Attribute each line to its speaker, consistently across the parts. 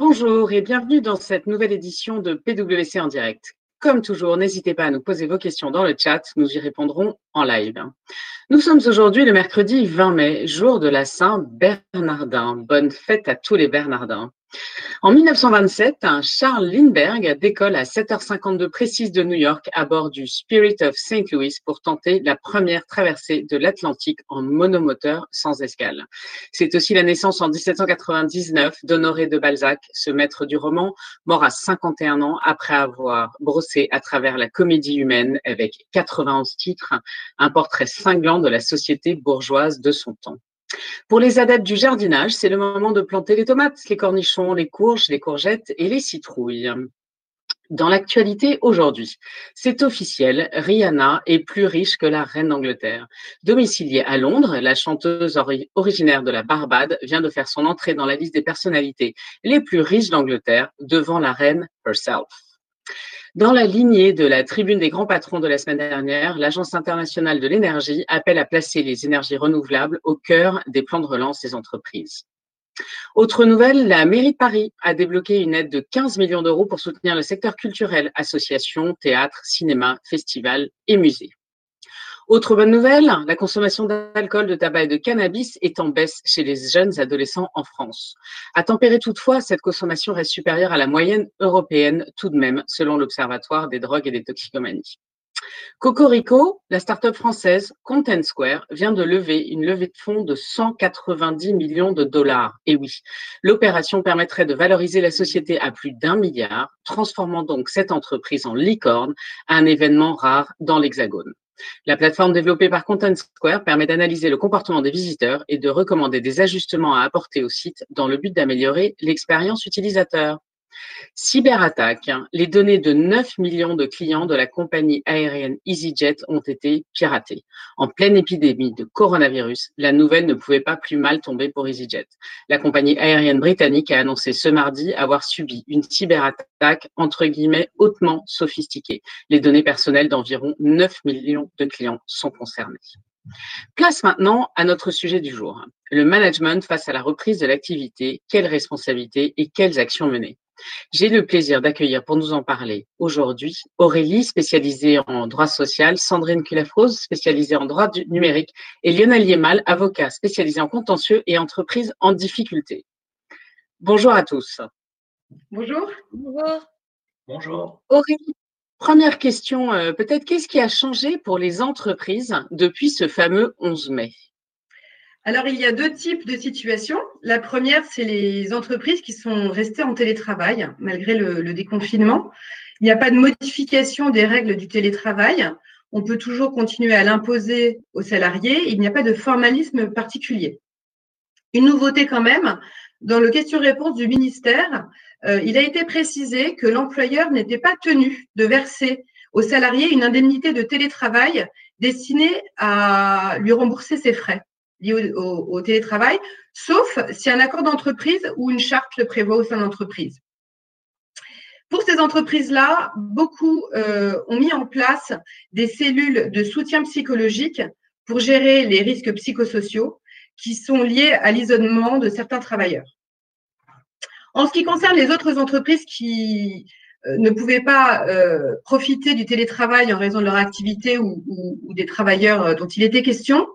Speaker 1: Bonjour et bienvenue dans cette nouvelle édition de PWC en direct. Comme toujours, n'hésitez pas à nous poser vos questions dans le chat, nous y répondrons en live. Nous sommes aujourd'hui le mercredi 20 mai, jour de la Saint-Bernardin. Bonne fête à tous les Bernardins. En 1927, Charles Lindbergh décolle à 7h52 précise de New York à bord du Spirit of St. Louis pour tenter la première traversée de l'Atlantique en monomoteur sans escale. C'est aussi la naissance en 1799 d'Honoré de Balzac, ce maître du roman, mort à 51 ans après avoir brossé à travers la comédie humaine avec 91 titres, un portrait cinglant de la société bourgeoise de son temps. Pour les adeptes du jardinage, c'est le moment de planter les tomates, les cornichons, les courges, les courgettes et les citrouilles. Dans l'actualité aujourd'hui, c'est officiel, Rihanna est plus riche que la reine d'Angleterre. Domiciliée à Londres, la chanteuse originaire de la Barbade vient de faire son entrée dans la liste des personnalités les plus riches d'Angleterre devant la reine herself. Dans la lignée de la tribune des grands patrons de la semaine dernière, l'Agence internationale de l'énergie appelle à placer les énergies renouvelables au cœur des plans de relance des entreprises. Autre nouvelle, la mairie de Paris a débloqué une aide de 15 millions d'euros pour soutenir le secteur culturel, associations, théâtre, cinéma, festivals et musées. Autre bonne nouvelle, la consommation d'alcool, de tabac et de cannabis est en baisse chez les jeunes adolescents en France. À tempérer toutefois, cette consommation reste supérieure à la moyenne européenne tout de même, selon l'Observatoire des drogues et des toxicomanies. Cocorico, la start-up française Content Square, vient de lever une levée de fonds de 190 millions de dollars. Et oui, l'opération permettrait de valoriser la société à plus d'un milliard, transformant donc cette entreprise en licorne, un événement rare dans l'Hexagone. La plateforme développée par Content Square permet d'analyser le comportement des visiteurs et de recommander des ajustements à apporter au site dans le but d'améliorer l'expérience utilisateur. Cyberattaque. Les données de 9 millions de clients de la compagnie aérienne EasyJet ont été piratées. En pleine épidémie de coronavirus, la nouvelle ne pouvait pas plus mal tomber pour EasyJet. La compagnie aérienne britannique a annoncé ce mardi avoir subi une cyberattaque entre guillemets hautement sophistiquée. Les données personnelles d'environ 9 millions de clients sont concernées. Place maintenant à notre sujet du jour. Le management face à la reprise de l'activité, quelles responsabilités et quelles actions mener? J'ai le plaisir d'accueillir pour nous en parler aujourd'hui Aurélie, spécialisée en droit social, Sandrine Culafrose, spécialisée en droit numérique, et Lionel Yemal, avocat spécialisé en contentieux et entreprises en difficulté. Bonjour à tous.
Speaker 2: Bonjour.
Speaker 3: Bonjour.
Speaker 1: Bonjour. Aurélie, première question, euh, peut-être qu'est-ce qui a changé pour les entreprises depuis ce fameux 11 mai?
Speaker 2: Alors, il y a deux types de situations. La première, c'est les entreprises qui sont restées en télétravail malgré le, déconfinement. Il n'y a pas de modification des règles du télétravail. On peut toujours continuer à l'imposer aux salariés. Il n'y a pas de formalisme particulier. Une nouveauté quand même, dans le question-réponse du ministère, euh, il a été précisé que l'employeur n'était pas tenu de verser aux salariés une indemnité de télétravail destinée à lui rembourser ses frais lié au, télétravail, sauf si un accord d'entreprise ou une charte le prévoit au sein de l'entreprise. Pour ces entreprises-là, beaucoup euh, ont mis en place des cellules de soutien psychologique pour gérer les risques psychosociaux qui sont liés à l'isolement de certains travailleurs. En ce qui concerne les autres entreprises qui euh, ne pouvaient pas euh, profiter du télétravail en raison de leur activité ou des travailleurs dont il était question,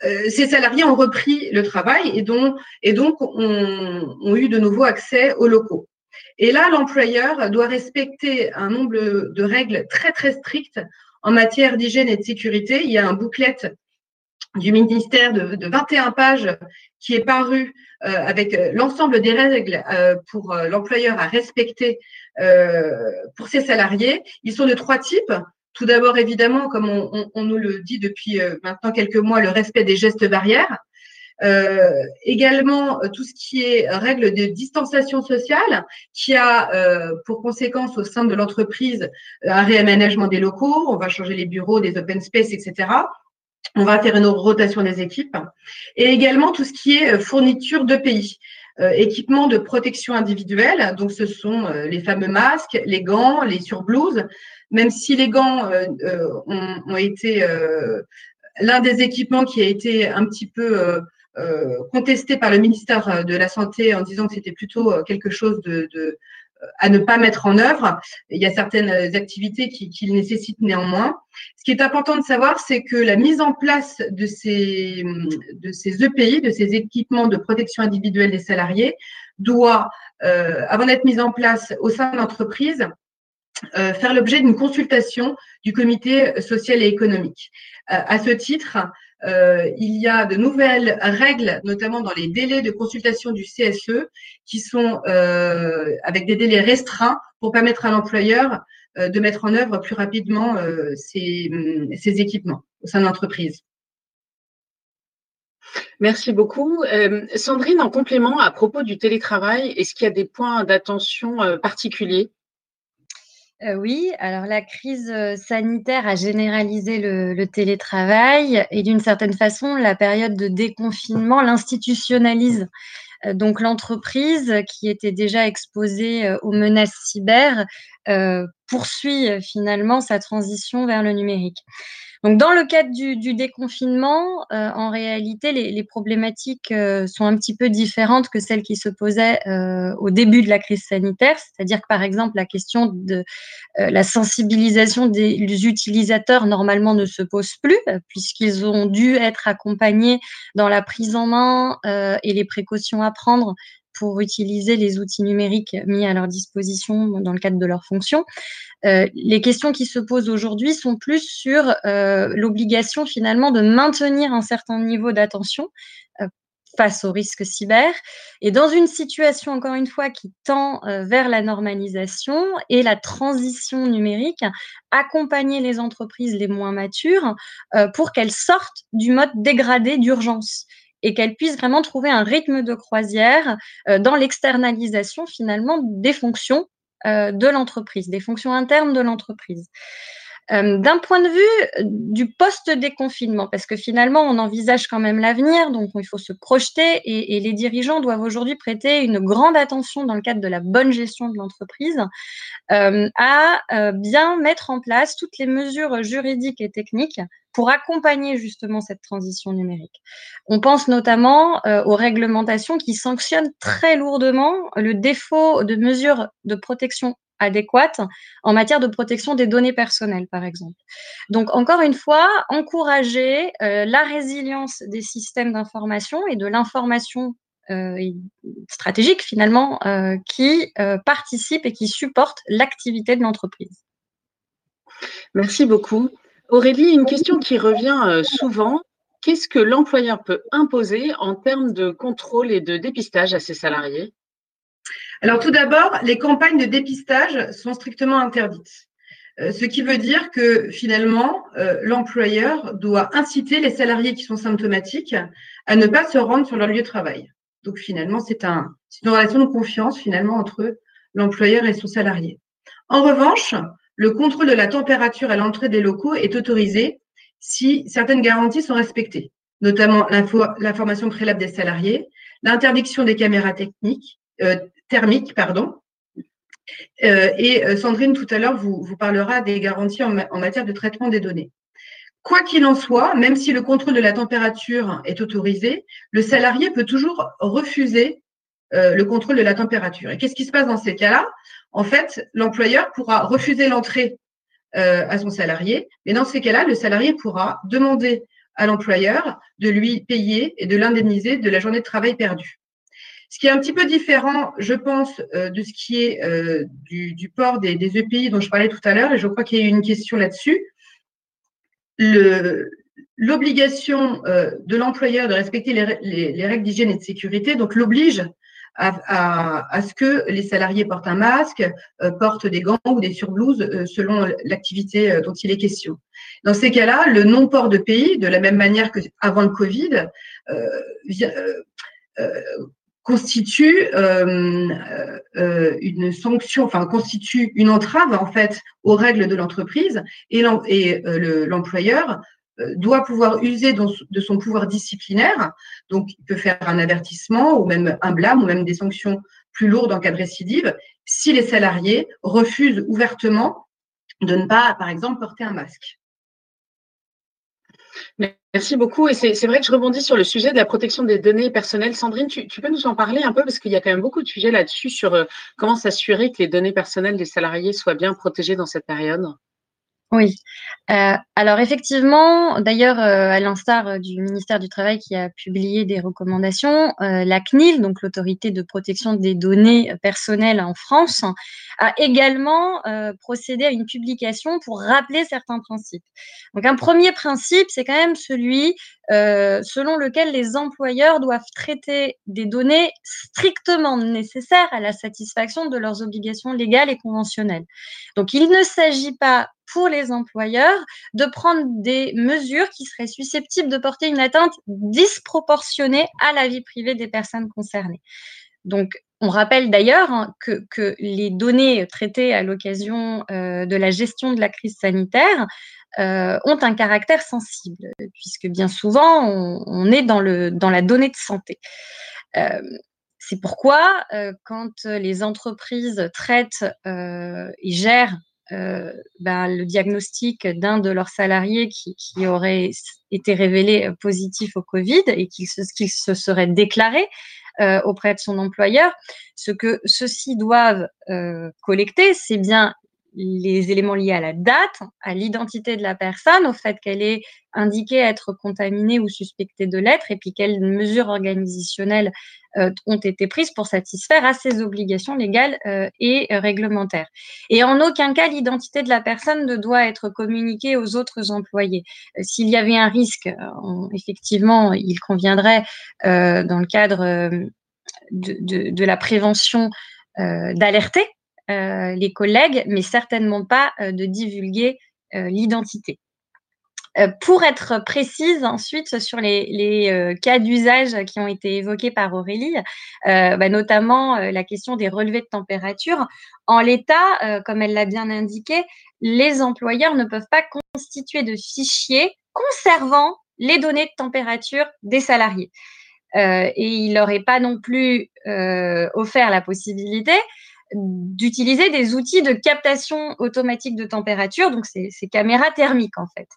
Speaker 2: ces salariés ont repris le travail et, donc ont, eu de nouveau accès aux locaux. Et là, l'employeur doit respecter un nombre de règles très, très strictes en matière d'hygiène et de sécurité. Il y a un bouclet du ministère de, 21 pages qui est paru euh, avec l'ensemble des règles euh, pour l'employeur à respecter pour ses salariés. Ils sont de trois types. Tout d'abord, évidemment, comme on, nous le dit depuis euh, maintenant quelques mois, le respect des gestes barrières. Euh, également, tout ce qui est règles de distanciation sociale, qui a euh, pour conséquence au sein de l'entreprise un réaménagement des locaux, on va changer les bureaux, des open space, etc. On va faire une rotation des équipes. Et également tout ce qui est fourniture de pays. équipement de protection individuelle, donc ce sont les fameux masques, les gants, les surblouses, même si les gants euh, euh, ont, été euh, l'un des équipements qui a été un petit peu contesté par le ministère de la Santé en disant que c'était plutôt quelque chose à ne pas mettre en œuvre. Il y a certaines activités qui, nécessitent néanmoins. Ce qui est important de savoir, c'est que la mise en place de ces, EPI, de ces équipements de protection individuelle des salariés, doit, avant d'être mise en place au sein de l'entreprise, euh, faire l'objet d'une consultation du comité social et économique. Euh, à ce titre, euh, il y a de nouvelles règles, notamment dans les délais de consultation du CSE, qui sont avec des délais restreints pour permettre à l'employeur de mettre en œuvre plus rapidement ces, ces, équipements au sein de l'entreprise.
Speaker 1: Merci beaucoup. Sandrine, en complément à propos du télétravail, est-ce qu'il y a des points d'attention particuliers?
Speaker 3: Oui, alors la crise, sanitaire a généralisé le télétravail et d'une certaine façon, la période de déconfinement l'institutionnalise. donc l'entreprise qui était déjà exposée, aux menaces cyber, poursuit, finalement sa transition vers le numérique. Donc, dans le cadre du, déconfinement, euh, en réalité, les, problématiques euh, sont un petit peu différentes que celles qui se posaient euh, au début de la crise sanitaire. C'est-à-dire que, par exemple, la question de la sensibilisation des utilisateurs normalement ne se pose plus, puisqu'ils ont dû être accompagnés dans la prise en main et les précautions à prendre pour utiliser les outils numériques mis à leur disposition dans le cadre de leurs fonctions. Euh, les questions qui se posent aujourd'hui sont plus sur euh, l'obligation finalement de maintenir un certain niveau d'attention euh, face aux risques cyber et dans une situation encore une fois qui tend vers la normalisation et la transition numérique, accompagner les entreprises les moins matures pour qu'elles sortent du mode dégradé d'urgence et qu'elles puissent vraiment trouver un rythme de croisière euh, dans l'externalisation finalement des fonctions euh, de l'entreprise, des fonctions internes de l'entreprise. Euh, d'un point de vue du post-déconfinement, parce que finalement, on envisage quand même l'avenir, donc il faut se projeter et, les dirigeants doivent aujourd'hui prêter une grande attention dans le cadre de la bonne gestion de l'entreprise à bien mettre en place toutes les mesures juridiques et techniques pour accompagner justement cette transition numérique. On pense notamment euh, aux réglementations qui sanctionnent très lourdement le défaut de mesures de protection adéquates en matière de protection des données personnelles, par exemple. Donc, encore une fois, encourager euh, la résilience des systèmes d'information et de l'information euh, stratégique, finalement, qui participent et qui supportent l'activité de l'entreprise.
Speaker 1: Merci beaucoup. Aurélie, une question qui revient euh, souvent. Qu'est-ce que l'employeur peut imposer en termes de contrôle et de dépistage à ses salariés?
Speaker 2: Alors tout d'abord, les campagnes de dépistage sont strictement interdites. Euh, ce qui veut dire que finalement, euh, l'employeur doit inciter les salariés qui sont symptomatiques à ne pas se rendre sur leur lieu de travail. Donc finalement, c'est un, une relation de confiance finalement entre l'employeur et son salarié. En revanche, le contrôle de la température à l'entrée des locaux est autorisé si certaines garanties sont respectées, notamment l'information préalable des salariés, l'interdiction des caméras techniques, euh, thermiques, pardon. Euh, et euh, Sandrine, tout à l'heure, vous, vous parlera des garanties en, en matière de traitement des données. Quoi qu'il en soit, même si le contrôle de la température est autorisé, le salarié peut toujours refuser le contrôle de la température. Et qu'est-ce qui se passe dans ces cas-là? En fait, l'employeur pourra refuser l'entrée euh, à son salarié, mais dans ces cas-là, le salarié pourra demander à l'employeur de lui payer et de l'indemniser de la journée de travail perdue. Ce qui est un petit peu différent, je pense, euh, de ce qui est euh, du, port des, EPI dont je parlais tout à l'heure, et je crois qu'il y a eu une question là-dessus. L'obligation de l'employeur de respecter les règles d'hygiène et de sécurité, donc l'oblige à, ce que les salariés portent un masque, euh, portent des gants ou des surblouses euh, selon l'activité euh, dont il est question. Dans ces cas-là, le non-port de pays, de la même manière qu'avant le Covid, constitue une sanction, enfin constitue une entrave en fait aux règles de l'entreprise et l'employeur doit pouvoir user de son pouvoir disciplinaire. Donc, il peut faire un avertissement ou même un blâme ou même des sanctions plus lourdes en cas de récidive si les salariés refusent ouvertement de ne pas, par exemple, porter un masque.
Speaker 1: Merci beaucoup. Et c'est vrai que je rebondis sur le sujet de la protection des données personnelles. Sandrine, tu, peux nous en parler un peu? Parce qu'il y a quand même beaucoup de sujets là-dessus sur euh, comment s'assurer que les données personnelles des salariés soient bien protégées dans cette période.
Speaker 3: Oui. Euh, alors effectivement, d'ailleurs, euh, à l'instar euh, du ministère du Travail qui a publié des recommandations, la CNIL, donc l'autorité de protection des données personnelles en France, a également procédé à une publication pour rappeler certains principes. Donc un premier principe, c'est quand même celui selon lequel les employeurs doivent traiter des données strictement nécessaires à la satisfaction de leurs obligations légales et conventionnelles. Donc il ne s'agit pas pour les employeurs de prendre des mesures qui seraient susceptibles de porter une atteinte disproportionnée à la vie privée des personnes concernées. Donc, on rappelle d'ailleurs hein, que, les données traitées à l'occasion euh, de la gestion de la crise sanitaire euh, ont un caractère sensible, puisque bien souvent, on, est dans, la donnée de santé. Euh, c'est pourquoi, quand les entreprises traitent et gèrent ben, le diagnostic d'un de leurs salariés qui, aurait été révélé positif au Covid et qu'il se, se, serait déclaré auprès de son employeur. Ce que ceux-ci doivent euh, collecter, c'est bien les éléments liés à la date, à l'identité de la personne, au fait qu'elle est indiquée être contaminée ou suspectée de l'être, et puis quelles mesures organisationnelles euh, ont été prises pour satisfaire à ces obligations légales euh, et réglementaires. Et en aucun cas, l'identité de la personne ne doit être communiquée aux autres employés. Euh, s'il y avait un risque, effectivement, il conviendrait, dans le cadre de, la prévention, d'alerter les collègues, mais certainement pas euh, de divulguer euh, l'identité. pour être précise ensuite sur les, cas d'usage qui ont été évoqués par Aurélie, bah, notamment la question des relevés de température. En l'état, comme elle l'a bien indiqué, les employeurs ne peuvent pas constituer de fichiers conservant les données de température des salariés. et il est pas non plus offert la possibilité d'utiliser des outils de captation automatique de température, donc c'est caméras thermiques en fait.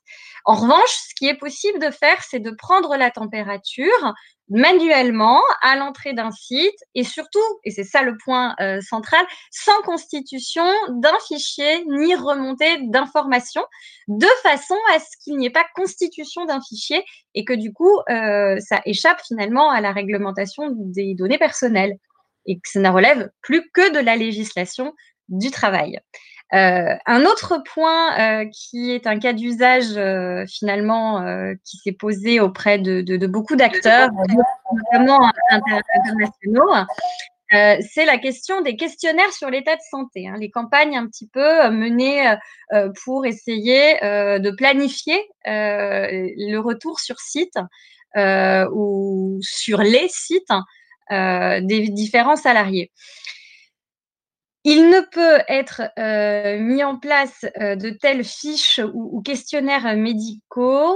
Speaker 3: En revanche, ce qui est possible de faire, c'est de prendre la température manuellement à l'entrée d'un site et surtout, et c'est ça le point euh, central, sans constitution d'un fichier ni remontée d'informations, de façon à ce qu'il n'y ait pas constitution d'un fichier et que du coup, euh, ça échappe finalement à la réglementation des données personnelles et que ça ne relève plus que de la législation du travail. Euh, un autre point euh, qui est un cas d'usage euh, finalement qui s'est posé auprès de, beaucoup d'acteurs, notamment internationaux, c'est la question des questionnaires sur l'état de santé, hein, les campagnes un petit peu menées pour essayer de planifier le retour sur site ou sur les sites des différents salariés. Il ne peut être euh, mis en place euh, de telles fiches ou, questionnaires médicaux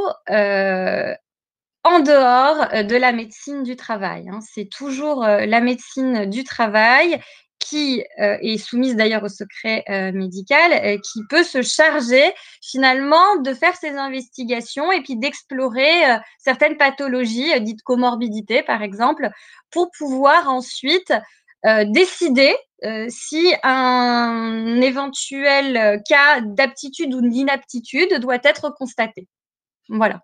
Speaker 3: en dehors de la médecine du travail. Hein. C'est toujours la médecine du travail est soumise d'ailleurs au secret médical, qui peut se charger finalement de faire ces investigations et puis d'explorer certaines pathologies dites comorbidités, par exemple, pour pouvoir ensuite décider si un éventuel cas d'aptitude ou d'inaptitude doit être constaté. Voilà.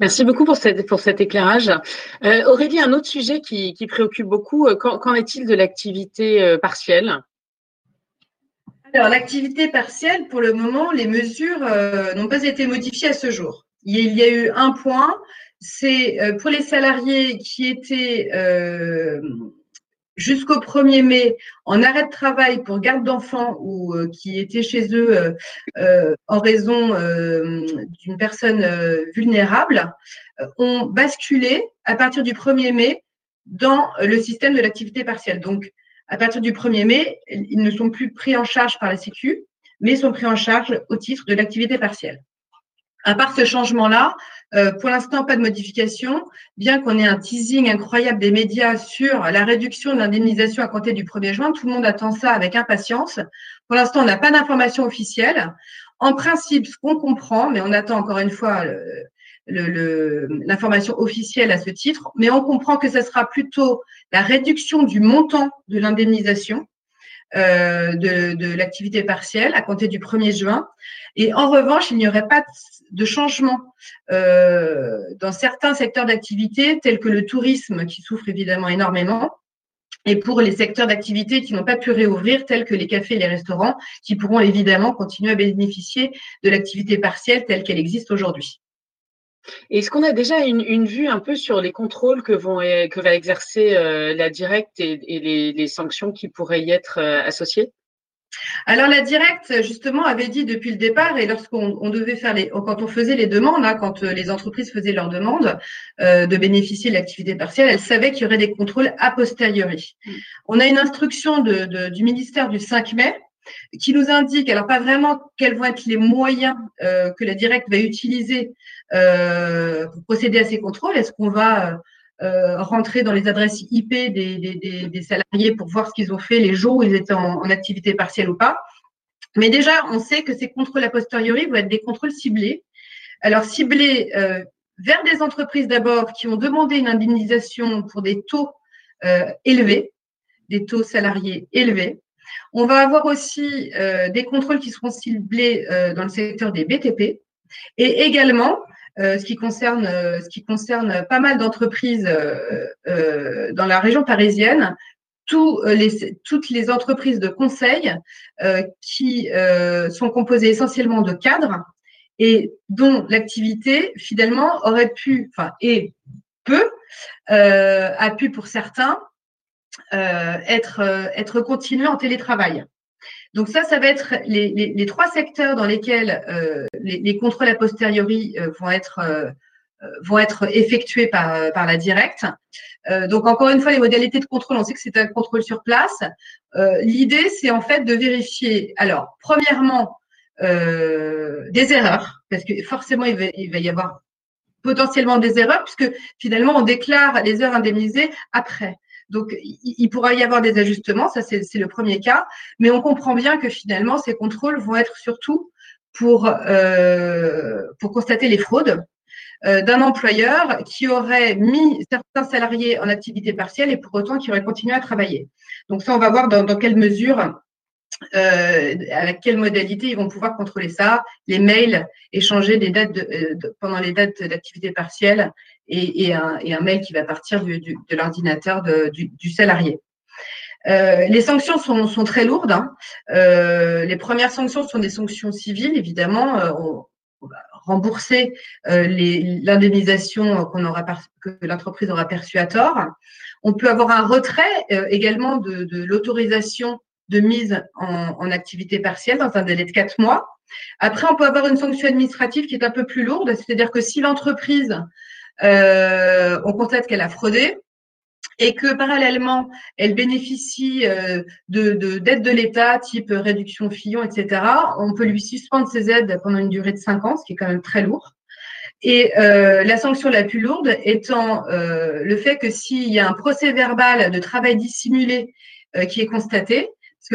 Speaker 1: Merci beaucoup pour, pour cet éclairage. Euh, Aurélie, un autre sujet qui, préoccupe beaucoup, euh, qu'en est-il de l'activité euh, partielle?
Speaker 2: Alors, l'activité partielle, pour le moment, les mesures n'ont pas été modifiées à ce jour. Il y a eu un point, c'est pour les salariés qui étaient jusqu'au 1er mai en arrêt de travail pour garde d'enfants ou euh, qui étaient chez eux euh, euh, en raison d'une personne vulnérable ont basculé à partir du 1er mai dans le système de l'activité partielle. Donc, à partir du 1er mai, ils ne sont plus pris en charge par la Sécu, mais sont pris en charge au titre de l'activité partielle. À part ce changement-là, euh, pour l'instant, pas de modification, bien qu'on ait un teasing incroyable des médias sur la réduction de l'indemnisation à compter du 1er juin. Tout le monde attend ça avec impatience. Pour l'instant, on n'a pas d'information officielle. En principe, ce qu'on comprend, mais on attend encore une fois l'information officielle à ce titre, mais on comprend que ce sera plutôt la réduction du montant de l'indemnisation euh, de, l'activité partielle à compter du 1er juin. Et en revanche, il n'y aurait pas de changement euh, dans certains secteurs d'activité, tels que le tourisme, qui souffre évidemment énormément, et pour les secteurs d'activité qui n'ont pas pu réouvrir, tels que les cafés et les restaurants, qui pourront évidemment continuer à bénéficier de l'activité partielle telle qu'elle existe aujourd'hui.
Speaker 1: Est-ce qu'on a déjà une, vue un peu sur les contrôles que, vont, que va exercer euh, la directe et, les, sanctions qui pourraient y être euh, associées?
Speaker 2: Alors la directe, justement, avait dit depuis le départ, et lorsqu'on devait faire les, quand on faisait les demandes, hein, quand euh, les entreprises faisaient leurs demandes de bénéficier de l'activité partielle, elle savait qu'il y aurait des contrôles a posteriori. Mm. On a une instruction du ministère du 5 mai qui nous indique, alors pas vraiment quels vont être les moyens que la directe va utiliser euh, pour procéder à ces contrôles Est-ce qu'on va euh, rentrer dans les adresses IP des, salariés pour voir ce qu'ils ont fait les jours où ils étaient en, activité partielle ou pas? Mais déjà, on sait que ces contrôles a posteriori vont être des contrôles ciblés. Alors ciblés euh, vers des entreprises d'abord qui ont demandé une indemnisation pour des taux élevés, des taux salariés élevés. On va avoir aussi des contrôles qui seront ciblés dans le secteur des BTP et également euh, ce qui concerne euh, pas mal d'entreprises euh, dans la région parisienne, toutes les entreprises de conseil qui sont composées essentiellement de cadres et dont l'activité finalement aurait pu, enfin et peu, a pu pour certains être être continuée en télétravail. Donc ça, ça va être les, trois secteurs dans lesquels euh, les, contrôles a posteriori euh, vont être euh, vont être effectués par, par la directe. donc encore une fois, les modalités de contrôle, on sait que c'est un contrôle sur place. L'idée, c'est en fait de vérifier. Alors, premièrement, des erreurs, parce que forcément, il va, il va y avoir potentiellement des erreurs, puisque finalement, on déclare les heures indemnisées après. Donc, il, pourra y avoir des ajustements, ça c'est le premier cas, mais on comprend bien que finalement, ces contrôles vont être surtout pour, euh, constater les fraudes euh, d'un employeur qui aurait mis certains salariés en activité partielle et pour autant qui aurait continué à travailler. Donc ça, on va voir dans quelle mesure euh, avec quelle modalité ils vont pouvoir contrôler ça, les mails, échanger des dates de, pendant les dates d'activité partielle et, un, mail qui va partir de l'ordinateur du, salarié. Euh, les sanctions sont, très lourdes. Hein. Euh, les premières sanctions sont des sanctions civiles, évidemment. Euh, on, va rembourser l'indemnisation qu'on que l'entreprise aura perçue à tort. On peut avoir un retrait également de, l'autorisation de mise en, activité partielle dans un délai de quatre mois. Après, on peut avoir une sanction administrative qui est un peu plus lourde, c'est-à-dire que si l'entreprise euh, on constate qu'elle a fraudé et que parallèlement, elle bénéficie euh, de d'aides de, l'État, type réduction Fillon, etc., on peut lui suspendre ses aides pendant une durée de 5 ans, ce qui est quand même très lourd. Et euh, la sanction la plus lourde étant le fait que s'il y a un procès verbal de travail dissimulé qui est constaté,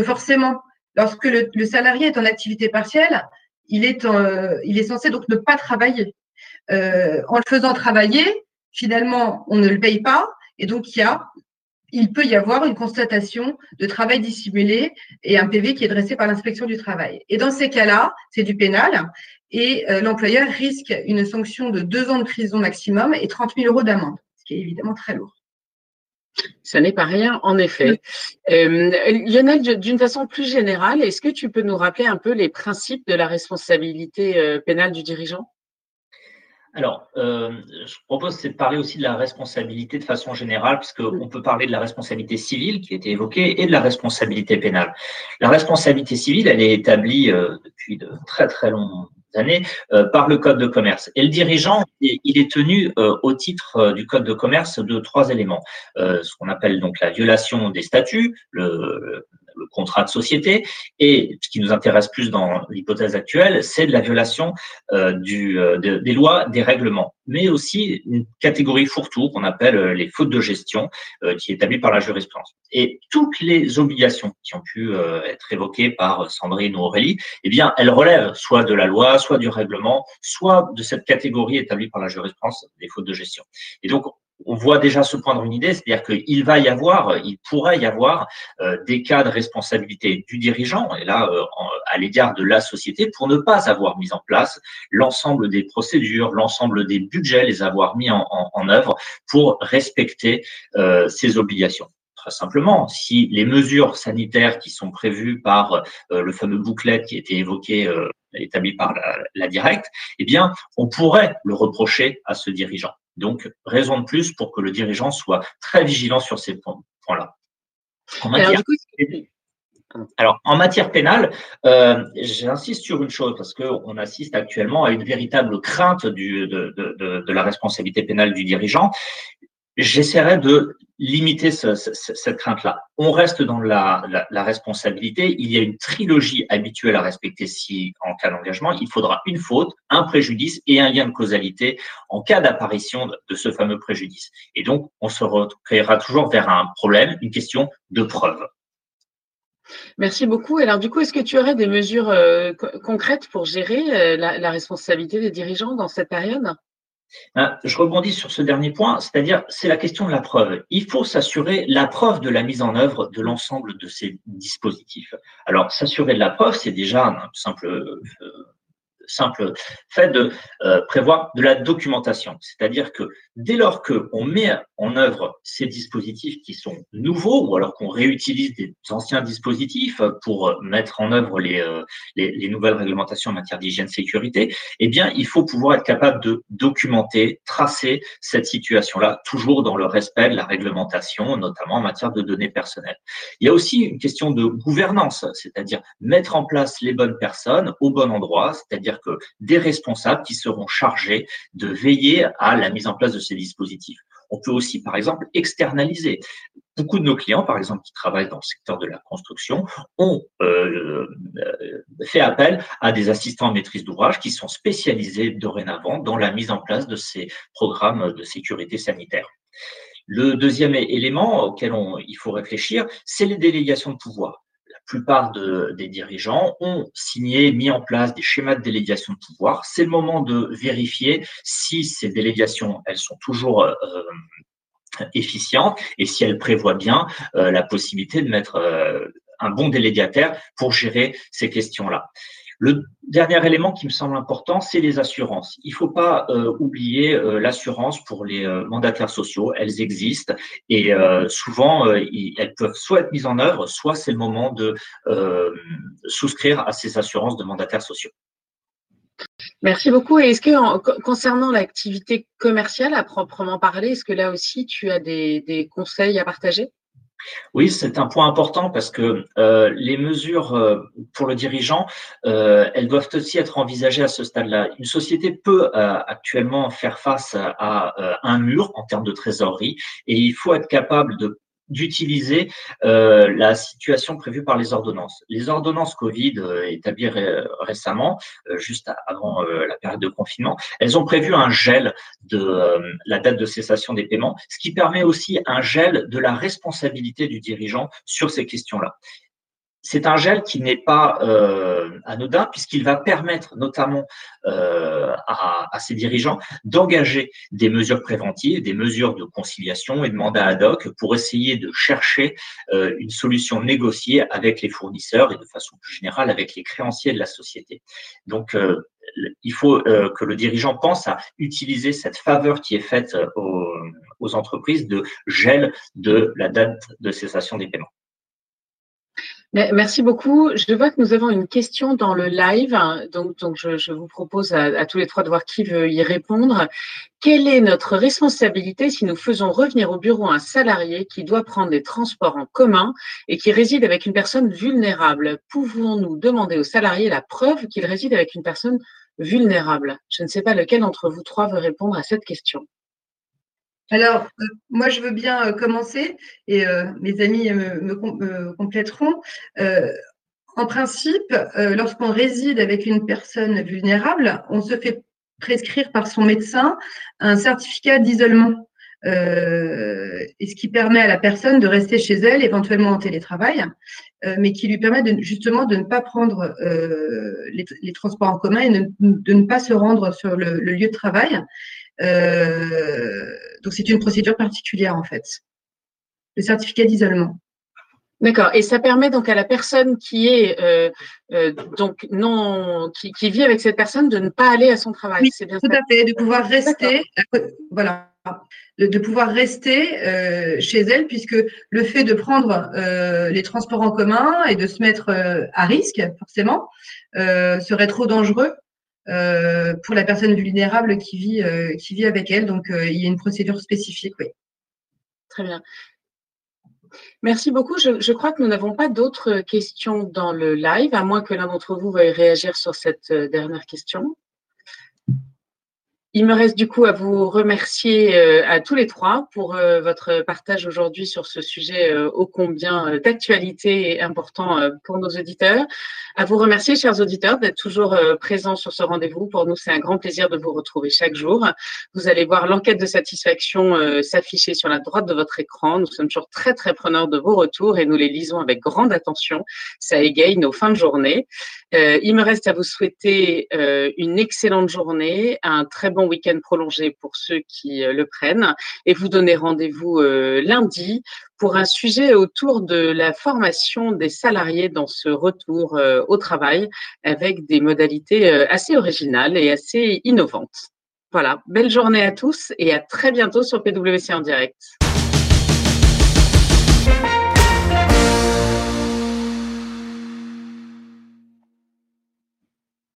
Speaker 2: forcément, lorsque le, salarié est en activité partielle, il est, est censé donc ne pas travailler. Euh, en le faisant travailler, finalement, on ne le paye pas. Et donc, il peut y avoir une constatation de travail dissimulé et un PV qui est dressé par l'inspection du travail. Et dans ces cas-là, c'est du pénal et euh, l'employeur risque une sanction de deux ans de prison maximum et 30 000 euros d'amende, ce qui est évidemment très lourd.
Speaker 1: Ça n'est pas rien, en effet. Euh, Lionel, d'une façon plus générale, est-ce que tu peux nous rappeler un peu les principes de la responsabilité pénale du dirigeant?
Speaker 4: Alors, euh, je propose de parler aussi de la responsabilité de façon générale, puisqu'on peut parler de la responsabilité civile qui a été évoquée et de la responsabilité pénale. La responsabilité civile, elle est établie euh, depuis de très très longues années euh, par le Code de commerce. Et le dirigeant, il est tenu au titre du Code de commerce de trois éléments. ce qu'on appelle donc la violation des statuts, le, le contrat de société. Et ce qui nous intéresse plus dans l'hypothèse actuelle, c'est de la violation euh, du, euh, des lois, des règlements, mais aussi une catégorie fourre-tout qu'on appelle euh, les fautes de gestion, qui est établie par la jurisprudence. Et toutes les obligations qui ont pu être évoquées par Sandrine ou Aurélie, eh bien, elles relèvent soit de la loi, soit du règlement, soit de cette catégorie établie par la jurisprudence des fautes de gestion. Et donc, on voit déjà se poindre une idée, c'est-à-dire qu'il va y avoir, il pourrait y avoir euh, des cas de responsabilité du dirigeant, et là, euh, à l'égard de la société, pour ne pas avoir mis en place l'ensemble des procédures, l'ensemble des budgets, les avoir mis en, œuvre pour respecter euh, ces obligations. Très simplement, si les mesures sanitaires qui sont prévues par le fameux bouclet qui a été évoqué établi par la, la directe, eh bien, on pourrait le reprocher à ce dirigeant. Donc, raison de plus pour que le dirigeant soit très vigilant sur ces points-là. Alors, en matière pénale, euh, j'insiste sur une chose parce qu'on assiste actuellement à une véritable crainte du, de, de, de, la responsabilité pénale du dirigeant. J'essaierai de limiter cette crainte-là. On reste dans la, la, responsabilité. Il y a une trilogie habituelle à respecter si, en cas d'engagement, il faudra une faute, un préjudice et un lien de causalité en cas d'apparition de, ce fameux préjudice. Et donc, on se recréera toujours vers un problème, une question de preuve.
Speaker 1: Merci beaucoup. Alors, du coup, est-ce que tu aurais des mesures euh, concrètes pour gérer euh, la, la responsabilité des dirigeants dans cette période?
Speaker 4: Je rebondis sur ce dernier point, c'est-à-dire c'est la question de la preuve. Il faut s'assurer la preuve de la mise en œuvre de l'ensemble de ces dispositifs. Alors, s'assurer de la preuve, c'est déjà un simple euh, simple fait de euh, prévoir de la documentation. C'est-à-dire que dès lors qu'on met en œuvre ces dispositifs qui sont nouveaux ou alors qu'on réutilise des anciens dispositifs pour mettre en œuvre les, euh, les, les, nouvelles réglementations en matière d'hygiène sécurité, eh bien, il faut pouvoir être capable de documenter, tracer cette situation-là, toujours dans le respect de la réglementation, notamment en matière de données personnelles. Il y a aussi une question de gouvernance, c'est-à-dire mettre en place les bonnes personnes au bon endroit, c'est-à-dire des responsables qui seront chargés de veiller à la mise en place de ces dispositifs. On peut aussi, par exemple, externaliser. Beaucoup de nos clients, par exemple, qui travaillent dans le secteur de la construction, ont euh, euh, fait appel à des assistants en maîtrise d'ouvrage qui sont spécialisés dorénavant dans la mise en place de ces programmes de sécurité sanitaire. Le deuxième élément auquel il faut réfléchir, c'est les délégations de pouvoir plupart des dirigeants ont signé, mis en place des schémas de délégation de pouvoir. C'est le moment de vérifier si ces délégations, elles sont toujours euh, efficientes et si elles prévoient bien euh, la possibilité de mettre euh, un bon délégataire pour gérer ces questions-là. Le dernier élément qui me semble important, c'est les assurances. Il ne faut pas euh, oublier euh, l'assurance pour les euh, mandataires sociaux. Elles existent et souvent, elles peuvent soit être mises en œuvre, soit c'est le moment de souscrire à ces assurances de mandataires sociaux.
Speaker 1: Merci beaucoup. Et est-ce que concernant l'activité commerciale à proprement parler, est-ce que là aussi tu as des conseils à partager?
Speaker 4: Oui, c'est un point important parce que euh, les mesures euh, pour le dirigeant, euh, elles doivent aussi être envisagées à ce stade-là. Une société peut actuellement faire face à un mur en termes de trésorerie et il faut être capable de d'utiliser euh, la situation prévue par les ordonnances. Les ordonnances Covid euh, établies récemment, euh, juste avant la période de confinement, elles ont prévu un gel de la date de cessation des paiements, ce qui permet aussi un gel de la responsabilité du dirigeant sur ces questions-là. C'est un gel qui n'est pas euh, anodin puisqu'il va permettre notamment euh, à, à, dirigeants d'engager des mesures préventives, des mesures de conciliation et de mandat ad hoc pour essayer de chercher euh, une solution négociée avec les fournisseurs et de façon plus générale avec les créanciers de la société. Donc, il faut que le dirigeant pense à utiliser cette faveur qui est faite aux entreprises de gel de la date de cessation des paiements.
Speaker 1: Merci beaucoup. Je vois que nous avons une question dans le live, donc, donc je, vous propose à, tous les trois de voir qui veut y répondre. Quelle est notre responsabilité si nous faisons revenir au bureau un salarié qui doit prendre des transports en commun et qui réside avec une personne vulnérable? Pouvons-nous demander au salarié la preuve qu'il réside avec une personne vulnérable? Je ne sais pas lequel d'entre vous trois veut répondre à cette question.
Speaker 2: Alors, euh, moi, je veux bien euh, commencer et mes amis me, compléteront. en principe, lorsqu'on réside avec une personne vulnérable, on se fait prescrire par son médecin un certificat d'isolement. ce qui permet à la personne de rester chez elle, éventuellement en télétravail, mais qui lui permet justement de ne pas prendre les, transports en commun et de ne pas se rendre sur le lieu de travail. Euh, donc c'est une procédure particulière en fait. Le certificat d'isolement.
Speaker 1: D'accord. Et ça permet donc à la personne qui est euh, euh, donc non qui, qui, vit avec cette personne de ne pas aller à son travail.
Speaker 2: Oui, c'est bien tout à fait, de pouvoir rester. Voilà, de, pouvoir rester euh, chez elle, puisque le fait de prendre les transports en commun et de se mettre à risque, forcément, serait trop dangereux pour la personne vulnérable qui vit, euh, qui vit avec elle. Donc, euh, il y a une procédure spécifique, oui.
Speaker 1: Très bien. Merci beaucoup. Je, je crois que nous n'avons pas d'autres questions dans le live, à moins que l'un d'entre vous veuille réagir sur cette dernière question. Il me reste du coup à vous remercier euh, à tous les trois pour euh, votre partage aujourd'hui sur ce sujet euh, ô combien d'actualité et important pour nos auditeurs. À vous remercier, chers auditeurs, d'être toujours présents sur ce rendez-vous. Pour nous, c'est un grand plaisir de vous retrouver chaque jour. Vous allez voir l'enquête de satisfaction s'afficher sur la droite de votre écran. Nous sommes toujours très, très preneurs de vos retours et nous les lisons avec grande attention. Ça égaye nos fins de journée. il me reste à vous souhaiter une excellente journée, un très bon week-end prolongé pour ceux qui euh, le prennent et vous donner rendez-vous euh, lundi pour un sujet autour de la formation des salariés dans ce retour euh, au travail avec des modalités assez originales et assez innovantes. Voilà, belle journée à tous et à très bientôt sur PWC en direct.